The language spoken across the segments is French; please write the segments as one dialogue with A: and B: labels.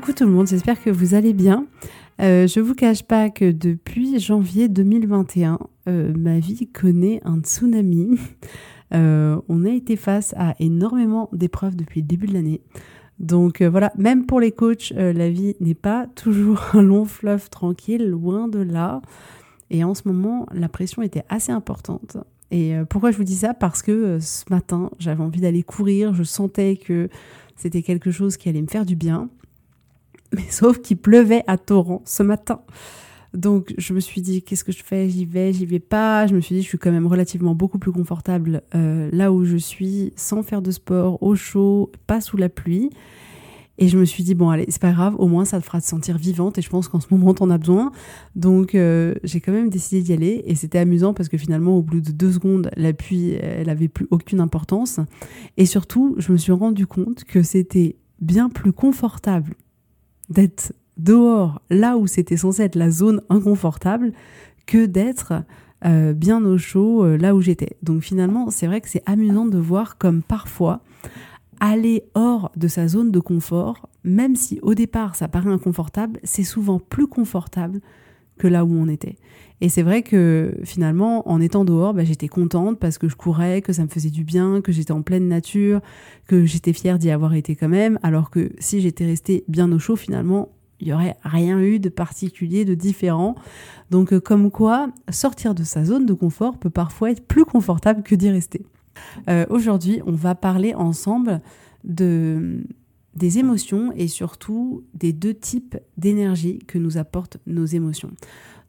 A: Coucou tout le monde, j'espère que vous allez bien. Euh, je vous cache pas que depuis janvier 2021, euh, ma vie connaît un tsunami. Euh, on a été face à énormément d'épreuves depuis le début de l'année. Donc voilà, même pour les coachs, la vie n'est pas toujours un long fleuve tranquille, loin de là. Et en ce moment, la pression était assez importante. Et pourquoi je vous dis ça? Parce que ce matin, j'avais envie d'aller courir, je sentais que c'était quelque chose qui allait me faire du bien. Mais sauf qu'il pleuvait à torrent ce matin. Donc je me suis dit qu'est-ce que je fais? J'y vais, j'y vais pas. Je me suis dit je suis quand même relativement beaucoup plus confortable euh, là où je suis, sans faire de sport, au chaud, pas sous la pluie. Et je me suis dit bon allez c'est pas grave, au moins ça te fera te sentir vivante et je pense qu'en ce moment t'en as besoin. Donc euh, j'ai quand même décidé d'y aller et c'était amusant parce que finalement au bout de deux secondes la pluie elle avait plus aucune importance et surtout je me suis rendu compte que c'était bien plus confortable d'être dehors, là où c'était censé être la zone inconfortable, que d'être euh, bien au chaud euh, là où j'étais. Donc finalement, c'est vrai que c'est amusant de voir comme parfois aller hors de sa zone de confort, même si au départ ça paraît inconfortable, c'est souvent plus confortable que là où on était. Et c'est vrai que finalement, en étant dehors, bah, j'étais contente parce que je courais, que ça me faisait du bien, que j'étais en pleine nature, que j'étais fière d'y avoir été quand même, alors que si j'étais restée bien au chaud, finalement, il n'y aurait rien eu de particulier, de différent. Donc euh, comme quoi, sortir de sa zone de confort peut parfois être plus confortable que d'y rester. Euh, aujourd'hui, on va parler ensemble de des émotions et surtout des deux types d'énergie que nous apportent nos émotions.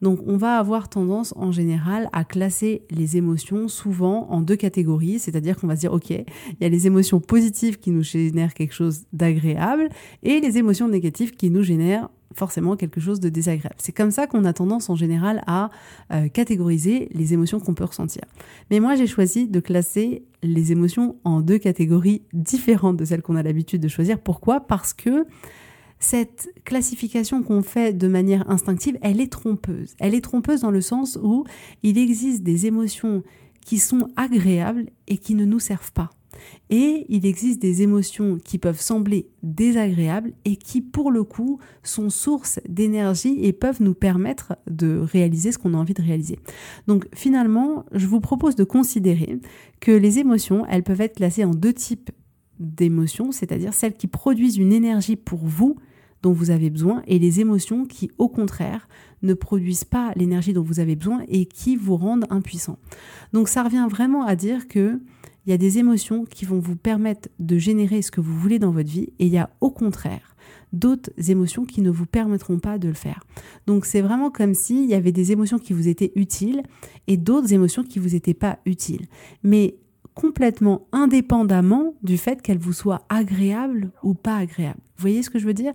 A: Donc on va avoir tendance en général à classer les émotions souvent en deux catégories, c'est-à-dire qu'on va se dire ok, il y a les émotions positives qui nous génèrent quelque chose d'agréable et les émotions négatives qui nous génèrent forcément quelque chose de désagréable. C'est comme ça qu'on a tendance en général à euh, catégoriser les émotions qu'on peut ressentir. Mais moi j'ai choisi de classer les émotions en deux catégories différentes de celles qu'on a l'habitude de choisir. Pourquoi? Parce que cette classification qu'on fait de manière instinctive, elle est trompeuse. Elle est trompeuse dans le sens où il existe des émotions qui sont agréables et qui ne nous servent pas. Et il existe des émotions qui peuvent sembler désagréables et qui, pour le coup, sont source d'énergie et peuvent nous permettre de réaliser ce qu'on a envie de réaliser. Donc finalement, je vous propose de considérer que les émotions, elles peuvent être classées en deux types d'émotions, c'est-à-dire celles qui produisent une énergie pour vous dont vous avez besoin et les émotions qui, au contraire, ne produisent pas l'énergie dont vous avez besoin et qui vous rendent impuissant. Donc ça revient vraiment à dire que il y a des émotions qui vont vous permettre de générer ce que vous voulez dans votre vie et il y a au contraire d'autres émotions qui ne vous permettront pas de le faire. Donc c'est vraiment comme s'il y avait des émotions qui vous étaient utiles et d'autres émotions qui vous étaient pas utiles. Mais complètement indépendamment du fait qu'elle vous soit agréable ou pas agréable. Vous voyez ce que je veux dire?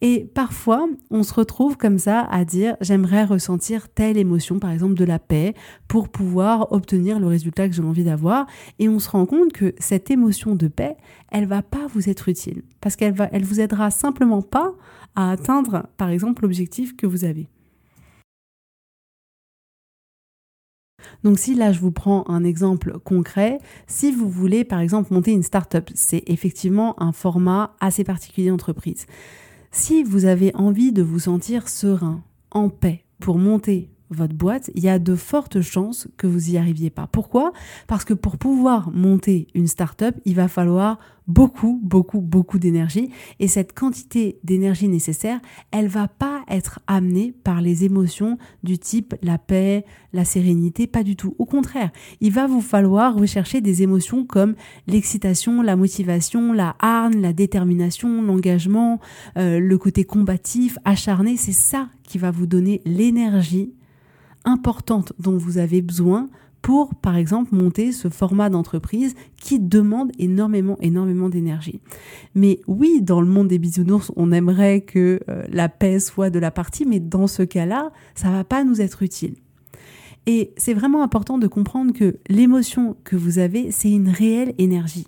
A: Et parfois, on se retrouve comme ça à dire j'aimerais ressentir telle émotion, par exemple de la paix, pour pouvoir obtenir le résultat que j'ai envie d'avoir. Et on se rend compte que cette émotion de paix, elle va pas vous être utile parce qu'elle va, elle vous aidera simplement pas à atteindre, par exemple, l'objectif que vous avez. Donc si là je vous prends un exemple concret, si vous voulez par exemple monter une start-up, c'est effectivement un format assez particulier d'entreprise. Si vous avez envie de vous sentir serein, en paix pour monter votre boîte, il y a de fortes chances que vous y arriviez pas. Pourquoi? Parce que pour pouvoir monter une start-up, il va falloir beaucoup, beaucoup, beaucoup d'énergie. Et cette quantité d'énergie nécessaire, elle va pas être amenée par les émotions du type la paix, la sérénité, pas du tout. Au contraire, il va vous falloir rechercher des émotions comme l'excitation, la motivation, la harne, la détermination, l'engagement, euh, le côté combatif, acharné. C'est ça qui va vous donner l'énergie importante dont vous avez besoin pour, par exemple, monter ce format d'entreprise qui demande énormément, énormément d'énergie. Mais oui, dans le monde des bisounours, on aimerait que euh, la paix soit de la partie, mais dans ce cas-là, ça va pas nous être utile. Et c'est vraiment important de comprendre que l'émotion que vous avez, c'est une réelle énergie.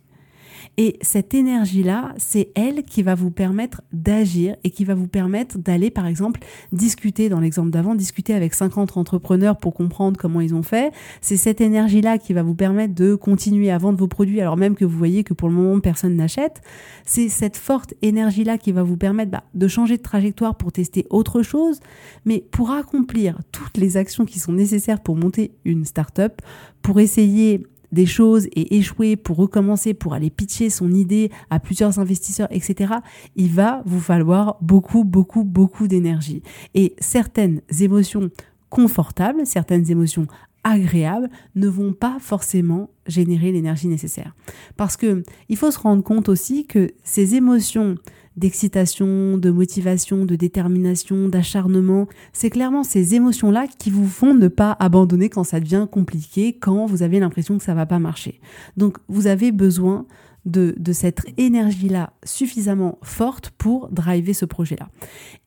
A: Et cette énergie-là, c'est elle qui va vous permettre d'agir et qui va vous permettre d'aller, par exemple, discuter, dans l'exemple d'avant, discuter avec 50 entrepreneurs pour comprendre comment ils ont fait. C'est cette énergie-là qui va vous permettre de continuer à vendre vos produits alors même que vous voyez que pour le moment, personne n'achète. C'est cette forte énergie-là qui va vous permettre bah, de changer de trajectoire pour tester autre chose. Mais pour accomplir toutes les actions qui sont nécessaires pour monter une start-up, pour essayer des choses et échouer pour recommencer, pour aller pitcher son idée à plusieurs investisseurs, etc., il va vous falloir beaucoup, beaucoup, beaucoup d'énergie. Et certaines émotions confortables, certaines émotions agréables ne vont pas forcément générer l'énergie nécessaire. Parce que il faut se rendre compte aussi que ces émotions d'excitation, de motivation, de détermination, d'acharnement. C'est clairement ces émotions-là qui vous font ne pas abandonner quand ça devient compliqué, quand vous avez l'impression que ça va pas marcher. Donc vous avez besoin de, de cette énergie-là suffisamment forte pour driver ce projet-là.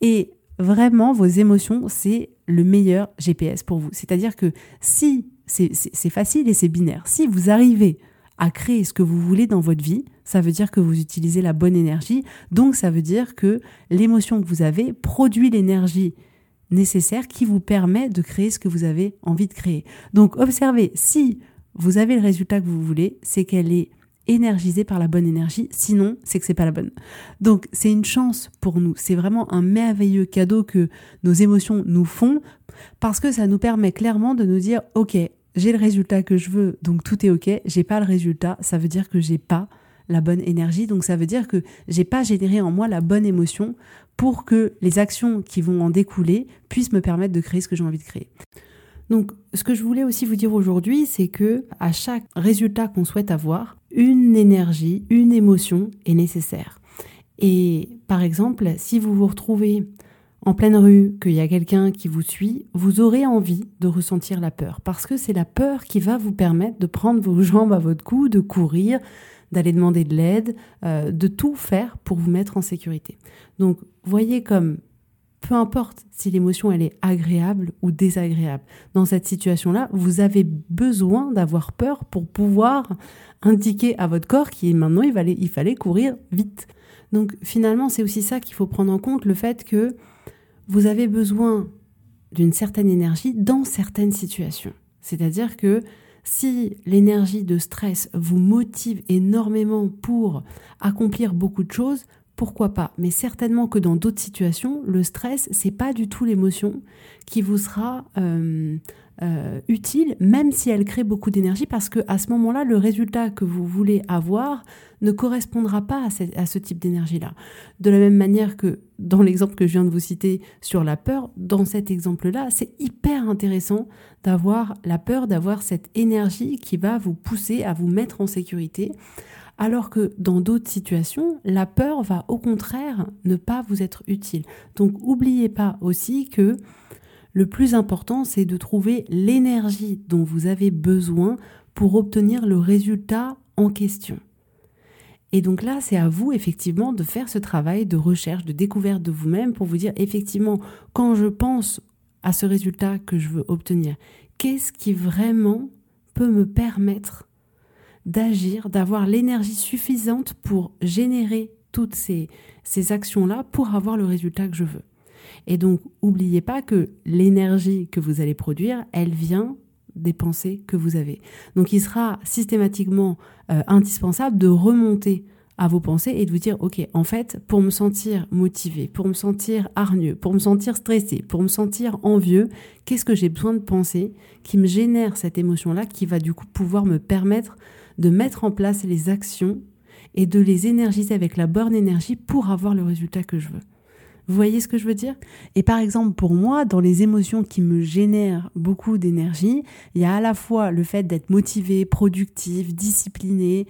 A: Et vraiment, vos émotions, c'est le meilleur GPS pour vous. C'est-à-dire que si c'est facile et c'est binaire, si vous arrivez à créer ce que vous voulez dans votre vie, ça veut dire que vous utilisez la bonne énergie. Donc ça veut dire que l'émotion que vous avez produit l'énergie nécessaire qui vous permet de créer ce que vous avez envie de créer. Donc observez, si vous avez le résultat que vous voulez, c'est qu'elle est énergisée par la bonne énergie, sinon c'est que c'est pas la bonne. Donc c'est une chance pour nous, c'est vraiment un merveilleux cadeau que nos émotions nous font parce que ça nous permet clairement de nous dire OK, j'ai le résultat que je veux, donc tout est ok. J'ai pas le résultat, ça veut dire que j'ai pas la bonne énergie, donc ça veut dire que j'ai pas généré en moi la bonne émotion pour que les actions qui vont en découler puissent me permettre de créer ce que j'ai envie de créer. Donc, ce que je voulais aussi vous dire aujourd'hui, c'est que à chaque résultat qu'on souhaite avoir, une énergie, une émotion est nécessaire. Et par exemple, si vous vous retrouvez en pleine rue, qu'il y a quelqu'un qui vous suit, vous aurez envie de ressentir la peur. Parce que c'est la peur qui va vous permettre de prendre vos jambes à votre cou, de courir, d'aller demander de l'aide, euh, de tout faire pour vous mettre en sécurité. Donc, voyez comme peu importe si l'émotion elle est agréable ou désagréable. Dans cette situation-là, vous avez besoin d'avoir peur pour pouvoir indiquer à votre corps qu'il maintenant il fallait, il fallait courir vite. Donc finalement, c'est aussi ça qu'il faut prendre en compte, le fait que vous avez besoin d'une certaine énergie dans certaines situations. C'est-à-dire que si l'énergie de stress vous motive énormément pour accomplir beaucoup de choses, pourquoi pas? Mais certainement que dans d'autres situations, le stress, c'est pas du tout l'émotion qui vous sera euh, euh, utile, même si elle crée beaucoup d'énergie, parce que à ce moment-là, le résultat que vous voulez avoir ne correspondra pas à, ce type d'énergie-là. De la même manière que dans l'exemple que je viens de vous citer sur la peur, dans cet exemple-là, c'est hyper intéressant d'avoir la peur, d'avoir cette énergie qui va vous pousser à vous mettre en sécurité, alors que dans d'autres situations, la peur va au contraire ne pas vous être utile. Donc n'oubliez pas aussi que le plus important, c'est de trouver l'énergie dont vous avez besoin pour obtenir le résultat en question. Et donc là, c'est à vous effectivement de faire ce travail de recherche, de découverte de vous-même pour vous dire effectivement, quand je pense à ce résultat que je veux obtenir, qu'est-ce qui vraiment peut me permettre d'agir, d'avoir l'énergie suffisante pour générer toutes ces, actions-là pour avoir le résultat que je veux. Et donc, n'oubliez pas que l'énergie que vous allez produire, elle vient des pensées que vous avez. Donc, il sera systématiquement euh, indispensable de remonter à vos pensées et de vous dire, OK, en fait, pour me sentir motivé, pour me sentir hargneux, pour me sentir stressé, pour me sentir envieux, qu'est-ce que j'ai besoin de penser qui me génère cette émotion-là, qui va du coup pouvoir me permettre de mettre en place les actions et de les énergiser avec la bonne énergie pour avoir le résultat que je veux. Vous voyez ce que je veux dire? Et par exemple, pour moi, dans les émotions qui me génèrent beaucoup d'énergie, il y a à la fois le fait d'être motivé, productif, discipliné,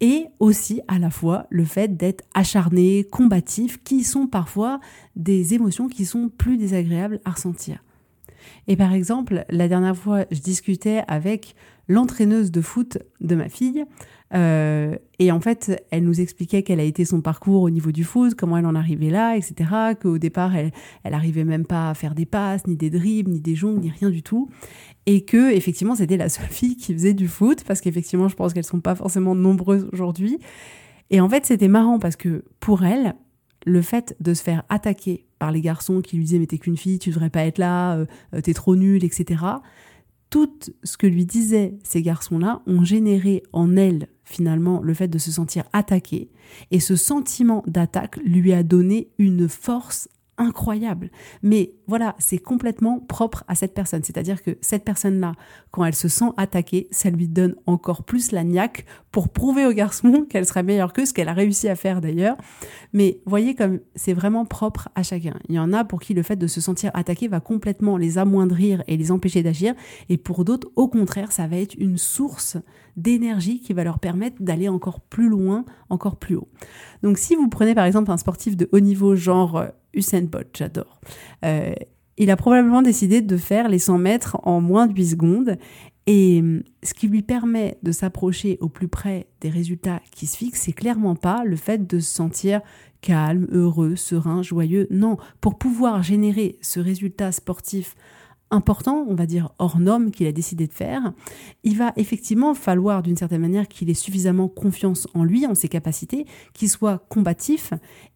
A: et aussi à la fois le fait d'être acharné, combatif, qui sont parfois des émotions qui sont plus désagréables à ressentir. Et par exemple, la dernière fois, je discutais avec l'entraîneuse de foot de ma fille. Euh, et en fait, elle nous expliquait quel a été son parcours au niveau du foot, comment elle en arrivait là, etc. Qu'au départ, elle, elle arrivait même pas à faire des passes, ni des dribbles, ni des jongles, ni rien du tout. Et que, effectivement, c'était la seule fille qui faisait du foot, parce qu'effectivement, je pense qu'elles sont pas forcément nombreuses aujourd'hui. Et en fait, c'était marrant parce que pour elle, le fait de se faire attaquer par les garçons qui lui disaient mais t'es qu'une fille, tu devrais pas être là, euh, euh, t'es trop nulle, etc. Tout ce que lui disaient ces garçons-là ont généré en elle finalement le fait de se sentir attaquée. Et ce sentiment d'attaque lui a donné une force incroyable. Mais voilà, c'est complètement propre à cette personne. C'est-à-dire que cette personne-là, quand elle se sent attaquée, ça lui donne encore plus la niaque pour prouver au garçon qu'elle serait meilleure que ce qu'elle a réussi à faire d'ailleurs. Mais voyez comme c'est vraiment propre à chacun. Il y en a pour qui le fait de se sentir attaqué va complètement les amoindrir et les empêcher d'agir. Et pour d'autres, au contraire, ça va être une source d'énergie qui va leur permettre d'aller encore plus loin, encore plus haut. Donc si vous prenez par exemple un sportif de haut niveau genre euh, Usain Bolt, j'adore. Euh, il a probablement décidé de faire les 100 mètres en moins de 8 secondes et hum, ce qui lui permet de s'approcher au plus près des résultats qui se fixent, c'est clairement pas le fait de se sentir calme, heureux, serein, joyeux. Non, pour pouvoir générer ce résultat sportif important, on va dire hors norme qu'il a décidé de faire, il va effectivement falloir d'une certaine manière qu'il ait suffisamment confiance en lui, en ses capacités, qu'il soit combatif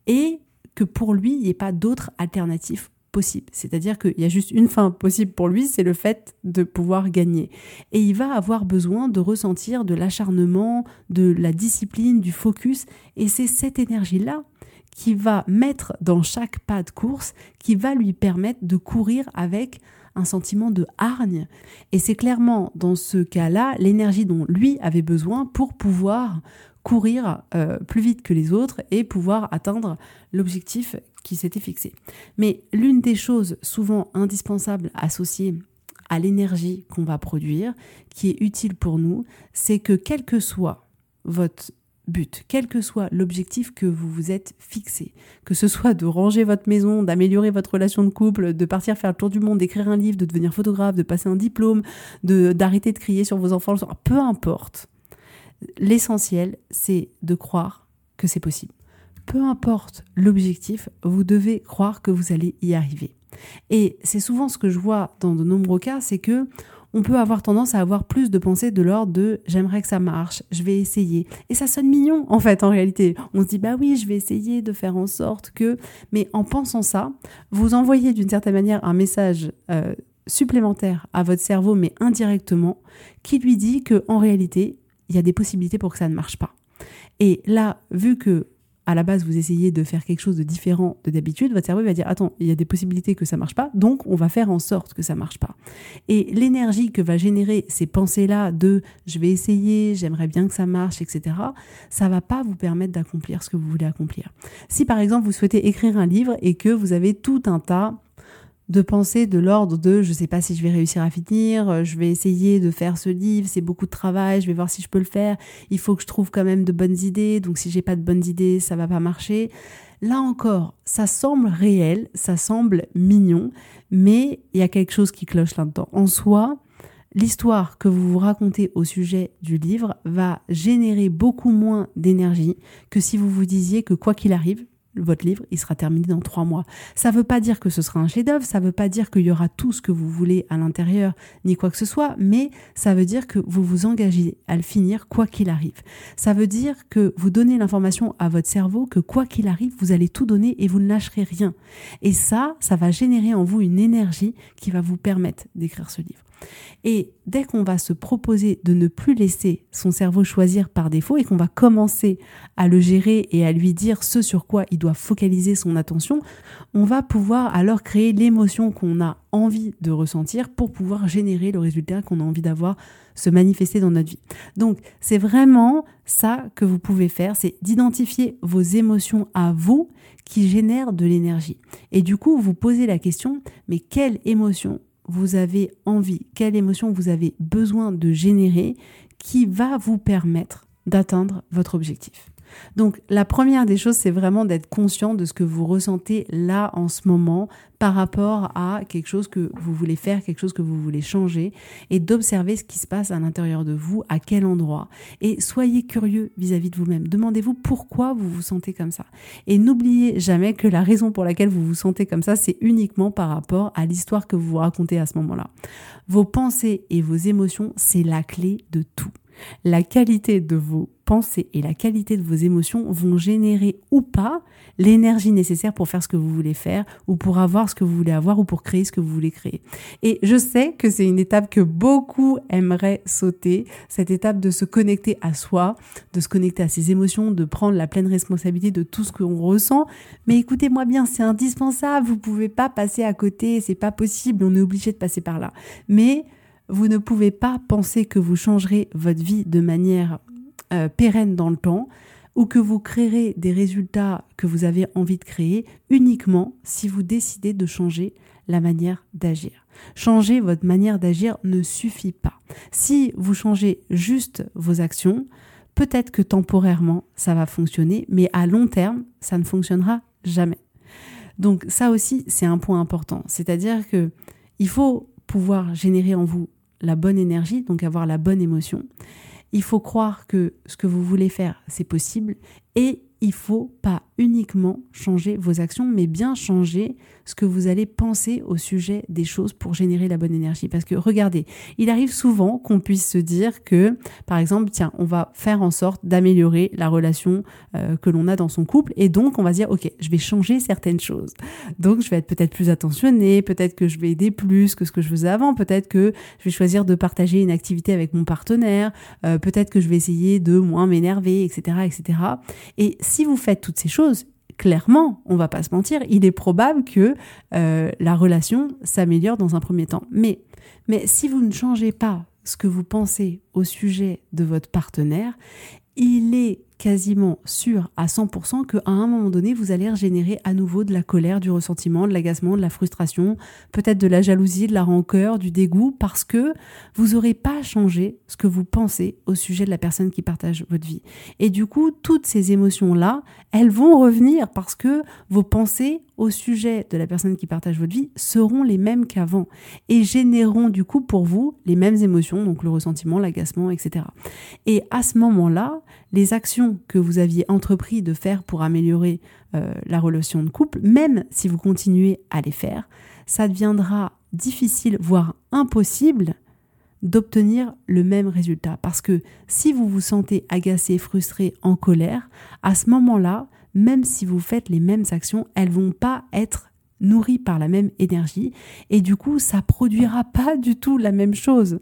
A: et que pour lui, il n'y ait pas d'autre alternative possible. C'est-à-dire qu'il y a juste une fin possible pour lui, c'est le fait de pouvoir gagner. Et il va avoir besoin de ressentir de l'acharnement, de la discipline, du focus. Et c'est cette énergie-là qui va mettre dans chaque pas de course, qui va lui permettre de courir avec un sentiment de hargne. Et c'est clairement dans ce cas-là l'énergie dont lui avait besoin pour pouvoir courir euh, plus vite que les autres et pouvoir atteindre l'objectif qui s'était fixé. Mais l'une des choses souvent indispensables associées à l'énergie qu'on va produire, qui est utile pour nous, c'est que quel que soit votre but, quel que soit l'objectif que vous vous êtes fixé, que ce soit de ranger votre maison, d'améliorer votre relation de couple, de partir faire le tour du monde, d'écrire un livre, de devenir photographe, de passer un diplôme, de d'arrêter de crier sur vos enfants, peu importe. L'essentiel, c'est de croire que c'est possible. Peu importe l'objectif, vous devez croire que vous allez y arriver. Et c'est souvent ce que je vois dans de nombreux cas, c'est que on peut avoir tendance à avoir plus de pensées de l'ordre de j'aimerais que ça marche, je vais essayer. Et ça sonne mignon en fait en réalité. On se dit bah oui, je vais essayer de faire en sorte que. Mais en pensant ça, vous envoyez d'une certaine manière un message euh, supplémentaire à votre cerveau, mais indirectement, qui lui dit que en réalité, il y a des possibilités pour que ça ne marche pas. Et là, vu que à la base vous essayez de faire quelque chose de différent de d'habitude, votre cerveau va dire attends, il y a des possibilités que ça marche pas, donc on va faire en sorte que ça marche pas. Et l'énergie que va générer ces pensées-là de je vais essayer, j'aimerais bien que ça marche, etc. Ça va pas vous permettre d'accomplir ce que vous voulez accomplir. Si par exemple vous souhaitez écrire un livre et que vous avez tout un tas de penser de l'ordre de je sais pas si je vais réussir à finir, euh, je vais essayer de faire ce livre, c'est beaucoup de travail, je vais voir si je peux le faire, il faut que je trouve quand même de bonnes idées, donc si j'ai pas de bonnes idées, ça va pas marcher. Là encore, ça semble réel, ça semble mignon, mais il y a quelque chose qui cloche là-dedans. En soi, l'histoire que vous vous racontez au sujet du livre va générer beaucoup moins d'énergie que si vous vous disiez que quoi qu'il arrive, votre livre, il sera terminé dans trois mois. Ça ne veut pas dire que ce sera un chef-d'œuvre, ça ne veut pas dire qu'il y aura tout ce que vous voulez à l'intérieur, ni quoi que ce soit, mais ça veut dire que vous vous engagez à le finir quoi qu'il arrive. Ça veut dire que vous donnez l'information à votre cerveau que quoi qu'il arrive, vous allez tout donner et vous ne lâcherez rien. Et ça, ça va générer en vous une énergie qui va vous permettre d'écrire ce livre. Et dès qu'on va se proposer de ne plus laisser son cerveau choisir par défaut et qu'on va commencer à le gérer et à lui dire ce sur quoi il doit focaliser son attention, on va pouvoir alors créer l'émotion qu'on a envie de ressentir pour pouvoir générer le résultat qu'on a envie d'avoir se manifester dans notre vie. Donc c'est vraiment ça que vous pouvez faire, c'est d'identifier vos émotions à vous qui génèrent de l'énergie. Et du coup, vous posez la question, mais quelle émotion vous avez envie, quelle émotion vous avez besoin de générer qui va vous permettre d'atteindre votre objectif. Donc la première des choses, c'est vraiment d'être conscient de ce que vous ressentez là en ce moment par rapport à quelque chose que vous voulez faire, quelque chose que vous voulez changer, et d'observer ce qui se passe à l'intérieur de vous, à quel endroit. Et soyez curieux vis-à-vis de vous-même. Demandez-vous pourquoi vous vous sentez comme ça. Et n'oubliez jamais que la raison pour laquelle vous vous sentez comme ça, c'est uniquement par rapport à l'histoire que vous vous racontez à ce moment-là. Vos pensées et vos émotions, c'est la clé de tout. La qualité de vos pensées et la qualité de vos émotions vont générer ou pas l'énergie nécessaire pour faire ce que vous voulez faire ou pour avoir ce que vous voulez avoir ou pour créer ce que vous voulez créer. Et je sais que c'est une étape que beaucoup aimeraient sauter, cette étape de se connecter à soi, de se connecter à ses émotions, de prendre la pleine responsabilité de tout ce qu'on ressent. Mais écoutez-moi bien, c'est indispensable, vous pouvez pas passer à côté, c'est pas possible, on est obligé de passer par là. Mais vous ne pouvez pas penser que vous changerez votre vie de manière euh, pérenne dans le temps ou que vous créerez des résultats que vous avez envie de créer uniquement si vous décidez de changer la manière d'agir. Changer votre manière d'agir ne suffit pas. Si vous changez juste vos actions, peut-être que temporairement ça va fonctionner, mais à long terme, ça ne fonctionnera jamais. Donc ça aussi, c'est un point important. C'est-à-dire que il faut pouvoir générer en vous la bonne énergie, donc avoir la bonne émotion. Il faut croire que ce que vous voulez faire, c'est possible et il faut pas uniquement changer vos actions, mais bien changer ce que vous allez penser au sujet des choses pour générer la bonne énergie. Parce que regardez, il arrive souvent qu'on puisse se dire que, par exemple, tiens, on va faire en sorte d'améliorer la relation euh, que l'on a dans son couple, et donc on va dire, ok, je vais changer certaines choses. Donc je vais être peut-être plus attentionnée, peut-être que je vais aider plus que ce que je faisais avant, peut-être que je vais choisir de partager une activité avec mon partenaire, euh, peut-être que je vais essayer de moins m'énerver, etc., etc. Et vous faites toutes ces choses, clairement, on va pas se mentir, il est probable que euh, la relation s'améliore dans un premier temps. Mais si vous ne changez pas ce que vous pensez au sujet de votre partenaire, il est quasiment sûr à 100% qu'à un moment donné, vous allez régénérer à nouveau de la colère, du ressentiment, de l'agacement, de la frustration, peut-être de la jalousie, de la rancœur, du dégoût, parce que vous n'aurez pas changé ce que vous pensez au sujet de la personne qui partage votre vie. Et du coup, toutes ces émotions-là, elles vont revenir parce que vos pensées au sujet de la personne qui partage votre vie seront les mêmes qu'avant et généreront du coup pour vous les mêmes émotions, donc le ressentiment, l'agacement, etc. Et à ce moment-là, les actions que vous aviez entrepris de faire pour améliorer euh, la relation de couple, même si vous continuez à les faire, ça deviendra difficile, voire impossible d'obtenir le même résultat. Parce que si vous vous sentez agacé, frustré, en colère, à ce moment-là, même si vous faites les mêmes actions, elles vont pas être nourries par la même énergie et du coup ça produira pas du tout la même chose.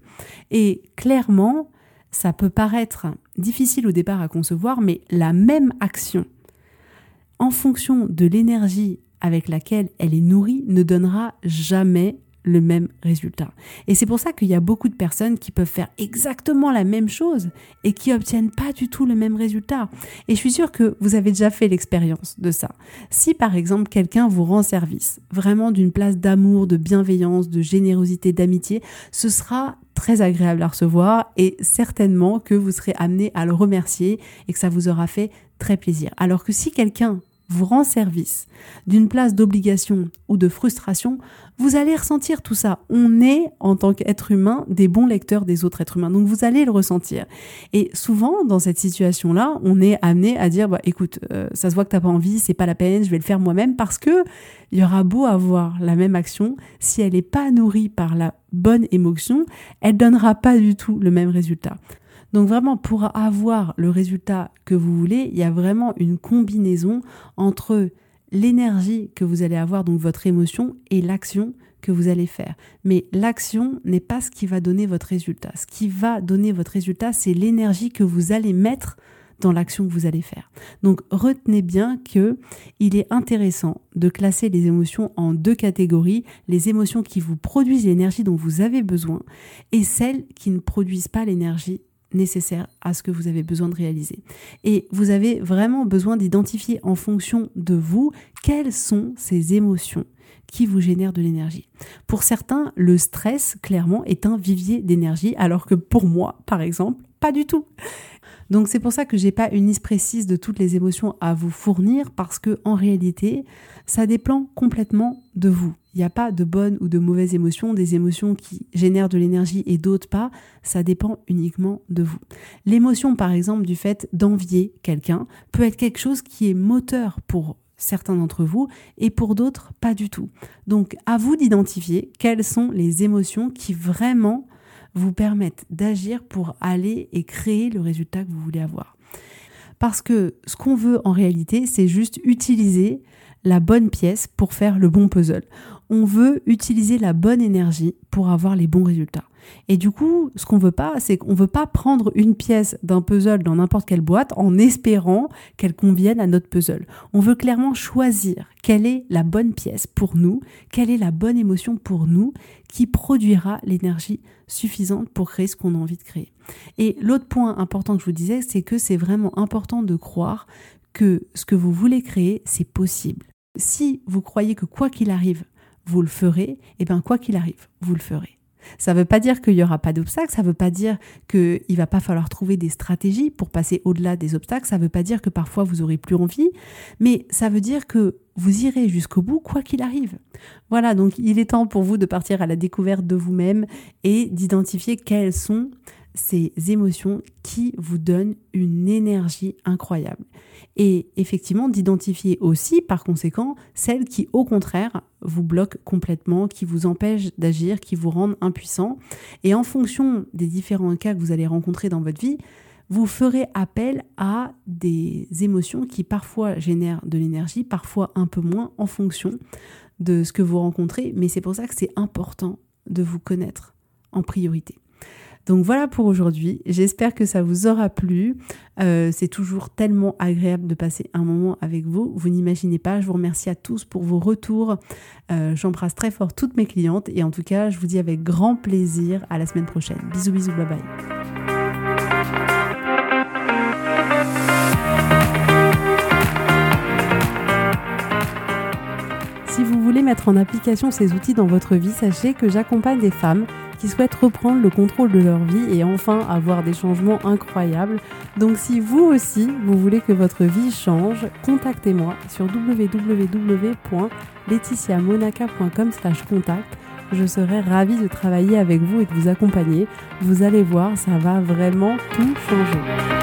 A: Et clairement, ça peut paraître difficile au départ à concevoir, mais la même action, en fonction de l'énergie avec laquelle elle est nourrie, ne donnera jamais le même résultat. Et c'est pour ça qu'il y a beaucoup de personnes qui peuvent faire exactement la même chose et qui obtiennent pas du tout le même résultat. Et je suis sûre que vous avez déjà fait l'expérience de ça. Si par exemple quelqu'un vous rend service, vraiment d'une place d'amour, de bienveillance, de générosité, d'amitié, ce sera très agréable à recevoir et certainement que vous serez amené à le remercier et que ça vous aura fait très plaisir. Alors que si quelqu'un vous rend service d'une place d'obligation ou de frustration, vous allez ressentir tout ça. On est, en tant qu'être humain, des bons lecteurs des autres êtres humains. Donc vous allez le ressentir. Et souvent, dans cette situation-là, on est amené à dire, bah, écoute, euh, ça se voit que t'as pas envie, c'est pas la peine, je vais le faire moi-même parce que il y aura beau avoir la même action, si elle n'est pas nourrie par la bonne émotion, elle donnera pas du tout le même résultat. Donc vraiment, pour avoir le résultat que vous voulez, il y a vraiment une combinaison entre l'énergie que vous allez avoir, donc votre émotion, et l'action que vous allez faire. Mais l'action n'est pas ce qui va donner votre résultat. Ce qui va donner votre résultat, c'est l'énergie que vous allez mettre dans l'action que vous allez faire. Donc retenez bien que il est intéressant de classer les émotions en deux catégories, les émotions qui vous produisent l'énergie dont vous avez besoin et celles qui ne produisent pas l'énergie nécessaire à ce que vous avez besoin de réaliser. Et vous avez vraiment besoin d'identifier en fonction de vous quelles sont ces émotions qui vous génèrent de l'énergie. Pour certains, le stress, clairement, est un vivier d'énergie, alors que pour moi, par exemple, pas du tout. Donc c'est pour ça que j'ai pas une liste précise de toutes les émotions à vous fournir parce que en réalité, ça dépend complètement de vous. Il n'y a pas de bonnes ou de mauvaises émotions, des émotions qui génèrent de l'énergie et d'autres pas, ça dépend uniquement de vous. L'émotion par exemple du fait d'envier quelqu'un peut être quelque chose qui est moteur pour certains d'entre vous et pour d'autres pas du tout. Donc à vous d'identifier quelles sont les émotions qui vraiment vous permettent d'agir pour aller et créer le résultat que vous voulez avoir. Parce que ce qu'on veut en réalité, c'est juste utiliser la bonne pièce pour faire le bon puzzle. On veut utiliser la bonne énergie pour avoir les bons résultats. Et du coup, ce qu'on veut pas, c'est qu'on veut pas prendre une pièce d'un puzzle dans n'importe quelle boîte en espérant qu'elle convienne à notre puzzle. On veut clairement choisir quelle est la bonne pièce pour nous, quelle est la bonne émotion pour nous qui produira l'énergie suffisante pour créer ce qu'on a envie de créer. Et l'autre point important que je vous disais, c'est que c'est vraiment important de croire que ce que vous voulez créer, c'est possible. Si vous croyez que quoi qu'il arrive, vous le ferez, et eh bien quoi qu'il arrive, vous le ferez. Ça ne veut pas dire qu'il n'y aura pas d'obstacles, ça ne veut pas dire qu'il ne va pas falloir trouver des stratégies pour passer au-delà des obstacles, ça ne veut pas dire que parfois vous aurez plus envie, mais ça veut dire que vous irez jusqu'au bout quoi qu'il arrive. Voilà, donc il est temps pour vous de partir à la découverte de vous-même et d'identifier quelles sont ces émotions qui vous donnent une énergie incroyable. Et effectivement, d'identifier aussi, par conséquent, celles qui, au contraire, vous bloquent complètement, qui vous empêchent d'agir, qui vous rendent impuissant. Et en fonction des différents cas que vous allez rencontrer dans votre vie, vous ferez appel à des émotions qui parfois génèrent de l'énergie, parfois un peu moins, en fonction de ce que vous rencontrez. Mais c'est pour ça que c'est important de vous connaître en priorité. Donc voilà pour aujourd'hui. J'espère que ça vous aura plu. Euh, c'est toujours tellement agréable de passer un moment avec vous. Vous n'imaginez pas. Je vous remercie à tous pour vos retours. Euh, j'embrasse très fort toutes mes clientes et en tout cas, je vous dis avec grand plaisir à la semaine prochaine. Bisous, bisous, bye bye. Si vous voulez mettre en application ces outils dans votre vie, sachez que j'accompagne des femmes qui souhaitent reprendre le contrôle de leur vie et enfin avoir des changements incroyables. Donc si vous aussi, vous voulez que votre vie change, contactez-moi sur www.laetitiamonaca.com contact. Je serai ravie de travailler avec vous et de vous accompagner. Vous allez voir, ça va vraiment tout changer.